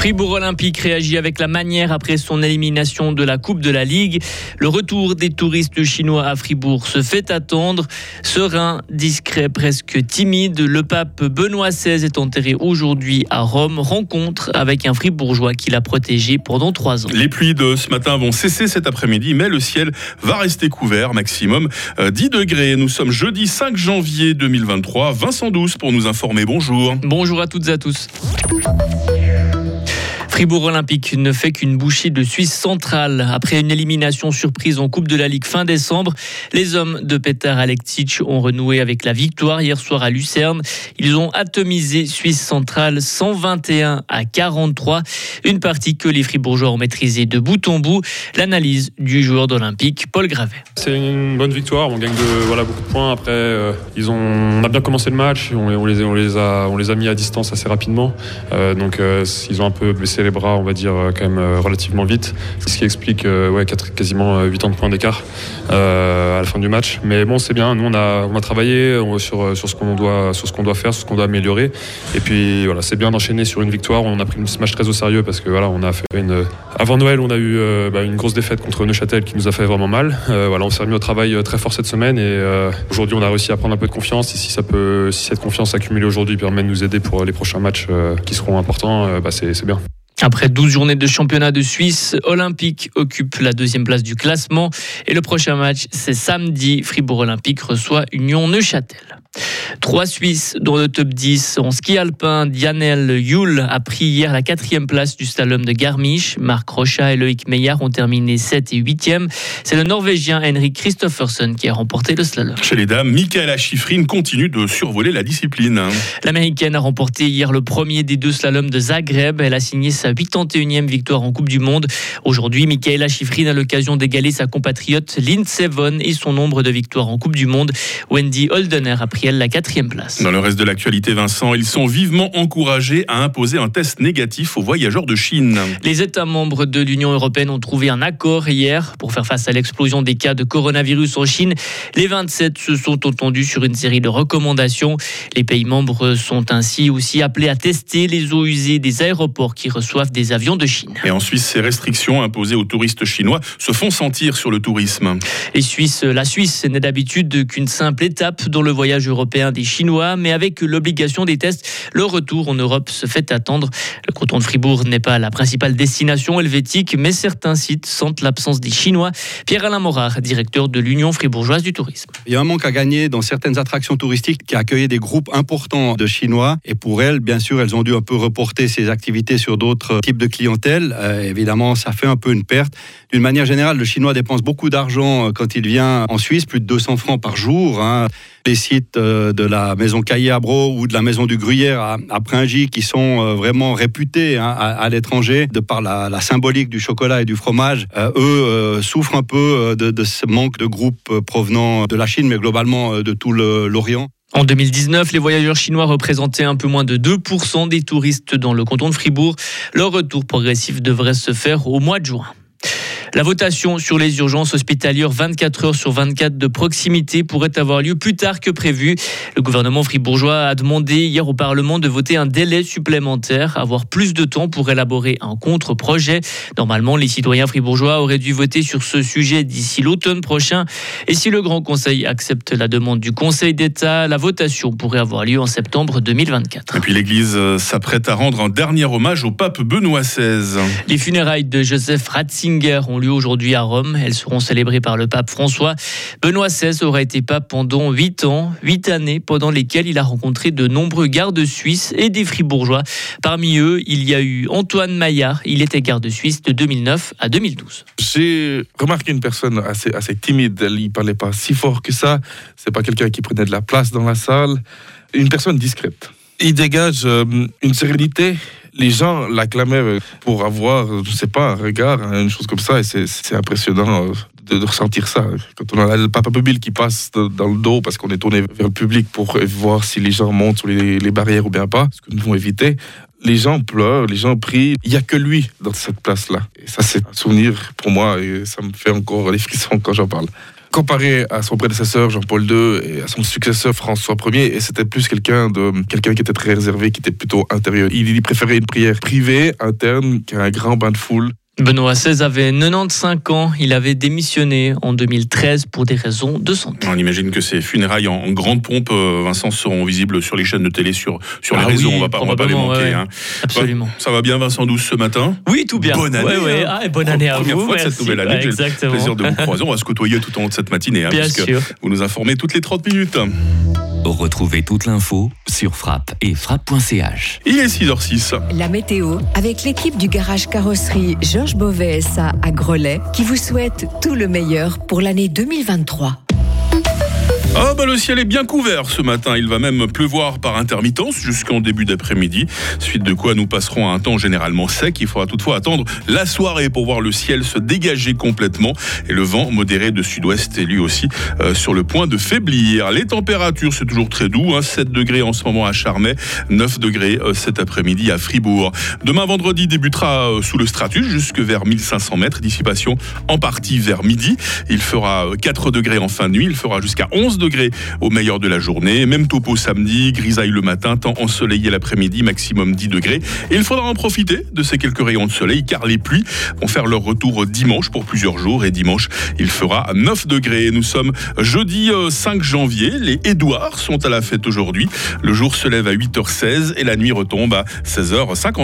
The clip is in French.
Fribourg Olympique réagit avec la manière après son élimination de la Coupe de la Ligue. Le retour des touristes chinois à Fribourg se fait attendre. Serein, discret, presque timide, le pape Benoît XVI est enterré aujourd'hui à Rome. Rencontre avec un fribourgeois qui l'a protégé pendant trois ans. Les pluies de ce matin vont cesser cet après-midi, mais le ciel va rester couvert, maximum 10 euh, degrés. Nous sommes jeudi 5 janvier 2023. Vincent Douce pour nous informer. Bonjour. Bonjour à toutes et à tous. Fribourg Olympique ne fait qu'une bouchée de Suisse centrale. Après une élimination surprise en Coupe de la Ligue fin décembre, les hommes de Petar Alektic ont renoué avec la victoire hier soir à Lucerne. Ils ont atomisé Suisse centrale 121 à 43. Une partie que les Fribourgeois ont maîtrisée de bout en bout. L'analyse du joueur d'Olympique, Paul Gravet. C'est une bonne victoire. On gagne de, voilà, beaucoup de points. Après, euh, ils ont, on a bien commencé le match. On, les, on, les, a, on les a mis à distance assez rapidement. Euh, donc, euh, ils ont un peu baissé les bras, on va dire, euh, quand même euh, relativement vite. Ce qui explique euh, ouais, quasiment 8 ans de points d'écart à la fin du match. Mais bon, c'est bien. Nous, on a, on a travaillé sur, sur ce qu'on doit, sur ce qu'on doit faire, sur ce qu'on doit améliorer. Et puis, voilà, c'est bien d'enchaîner sur une victoire. On a pris ce match très au sérieux parce que voilà, on a fait une. Avant Noël, on a eu bah, une grosse défaite contre Neuchâtel qui nous a fait vraiment mal. voilà, on s'est remis au travail très fort cette semaine et aujourd'hui, on a réussi à prendre un peu de confiance. Et si ça peut, si cette confiance accumulée aujourd'hui permet de nous aider pour les prochains matchs qui seront importants, bah, c'est bien. Après 12 journées de championnat de Suisse, Olympique occupe la deuxième place du classement. Et le prochain match, c'est samedi. Fribourg Olympique reçoit Union Neuchâtel. Trois Suisses dans le top 10 en ski alpin. Dianel Yule a pris hier la quatrième place du slalom de Garmisch. Marc Rocha et Loïc Meillard ont terminé 7 et 8e. C'est le Norvégien Henrik Christoffersen qui a remporté le slalom. Chez les dames, Michaela Schifrin continue de survoler la discipline. L'américaine a remporté hier le premier des deux slaloms de Zagreb. Elle a signé sa 81e victoire en Coupe du Monde. Aujourd'hui, Michaela Schifrin a l'occasion d'égaler sa compatriote Lindsey Vonn et son nombre de victoires en Coupe du Monde. Wendy Holdener a pris la quatrième place. Dans le reste de l'actualité, Vincent, ils sont vivement encouragés à imposer un test négatif aux voyageurs de Chine. Les États membres de l'Union européenne ont trouvé un accord hier pour faire face à l'explosion des cas de coronavirus en Chine. Les 27 se sont entendus sur une série de recommandations. Les pays membres sont ainsi aussi appelés à tester les eaux usées des aéroports qui reçoivent des avions de Chine. Et en Suisse, ces restrictions imposées aux touristes chinois se font sentir sur le tourisme. Et Suisse, la Suisse n'est d'habitude qu'une simple étape dans le voyage européen des Chinois, mais avec l'obligation des tests, le retour en Europe se fait attendre. Le canton de Fribourg n'est pas la principale destination helvétique, mais certains sites sentent l'absence des Chinois. Pierre-Alain Morard, directeur de l'Union fribourgeoise du tourisme. Il y a un manque à gagner dans certaines attractions touristiques qui accueillent des groupes importants de Chinois, et pour elles, bien sûr, elles ont dû un peu reporter ces activités sur d'autres types de clientèle. Euh, évidemment, ça fait un peu une perte. D'une manière générale, le Chinois dépense beaucoup d'argent euh, quand il vient en Suisse, plus de 200 francs par jour. Hein. Les sites euh, de la maison Caillé Bro ou de la maison du Gruyère à, Pringy, qui sont vraiment réputés hein, à, l'étranger, de par la, symbolique du chocolat et du fromage, eux souffrent un peu de, de, ce manque de groupes provenant de la Chine, mais globalement de tout l'Orient. En 2019, les voyageurs chinois représentaient un peu moins de 2% des touristes dans le canton de Fribourg. Leur retour progressif devrait se faire au mois de juin. La votation sur les urgences hospitalières 24 heures sur 24 de proximité pourrait avoir lieu plus tard que prévu. Le gouvernement fribourgeois a demandé hier au Parlement de voter un délai supplémentaire, avoir plus de temps pour élaborer un contre-projet. Normalement, les citoyens fribourgeois auraient dû voter sur ce sujet d'ici l'automne prochain. Et si le Grand Conseil accepte la demande du Conseil d'État, la votation pourrait avoir lieu en septembre 2024. Et puis l'Église s'apprête à rendre un dernier hommage au pape Benoît XVI. Les funérailles de Joseph Ratzinger ont lieu aujourd'hui à Rome. Elles seront célébrées par le pape François. Benoît XVI aurait été pape pendant huit ans, huit années pendant lesquelles il a rencontré de nombreux gardes suisses et des fribourgeois. Parmi eux, il y a eu Antoine Maillard. Il était garde suisse de 2009 à 2012. J'ai remarqué une personne assez, assez timide. Il ne parlait pas si fort que ça. C'est pas quelqu'un qui prenait de la place dans la salle. Une personne discrète. Il dégage euh, une sérénité les gens l'acclamaient pour avoir, je sais pas, un regard, une chose comme ça, et c'est impressionnant euh, de, ressentir ça. Quand on a le papa mobile qui passe dans le dos parce qu'on est tourné vers le public pour voir si les gens montent sur les, barrières ou bien pas, ce que nous devons éviter, les gens pleurent, les gens prient. Il n'y a que lui dans cette place-là. Et ça, c'est un souvenir pour moi et ça me fait encore les frissons quand j'en parle. Comparé à son prédécesseur Jean-Paul II et à son successeur François Ier, et c'était plus quelqu'un de quelqu'un qui était très réservé, qui était plutôt intérieur. Il, préférait une prière privée, interne, qu'un grand bain de foule. Benoît XVI avait 95 ans. Il avait démissionné en 2013 pour des raisons de santé. On imagine que ces funérailles en, grande pompe, euh, Vincent, seront visibles sur les chaînes de télé, sur, sur les Ah réseaux. oui, on on va pas les manquer. ouais. hein. Absolument. Ça va bien, Vincent Douce, ce matin? Oui, tout bien. Bonne année, Ouais, ouais. hein. Ah, bonne année à Première vous. fois de cette nouvelle année j'ai le plaisir de vous croiser. On va se côtoyer tout au long de cette matinée, hein, Bien sûr. vous nous informez toutes les 30 minutes. Retrouvez toute l'info sur frappe et frappe.ch. Il est 6h06. La météo avec l'équipe du garage carrosserie Georges Beauvais SA à Grelais qui vous souhaite tout le meilleur pour l'année 2023. Ah bah le ciel est bien couvert ce matin, il va même pleuvoir par intermittence jusqu'en début d'après-midi, suite de quoi nous passerons à un temps généralement sec. Il faudra toutefois attendre la soirée pour voir le ciel se dégager complètement et le vent modéré de sud-ouest est lui aussi euh, sur le point de faiblir. Les températures c'est toujours très doux, hein, 7 degrés en ce moment à Charmey, 9 degrés euh, cet après-midi à Fribourg. Demain vendredi débutera euh, sous le stratus jusque vers 1500 mètres, dissipation en partie vers midi. Il fera euh, 4 degrés en fin de nuit, il fera jusqu'à 11 degrés au meilleur de la journée. Même topo samedi, grisaille le matin, temps ensoleillé l'après-midi, maximum 10 degrés. Et il faudra en profiter de ces quelques rayons de soleil car les pluies vont faire leur retour dimanche pour plusieurs jours. Et dimanche, il fera 9 degrés. Nous sommes jeudi euh, 5 janvier. Les Édouards sont à la fête aujourd'hui. Le jour se lève à 8h16 et la nuit retombe à 16h50.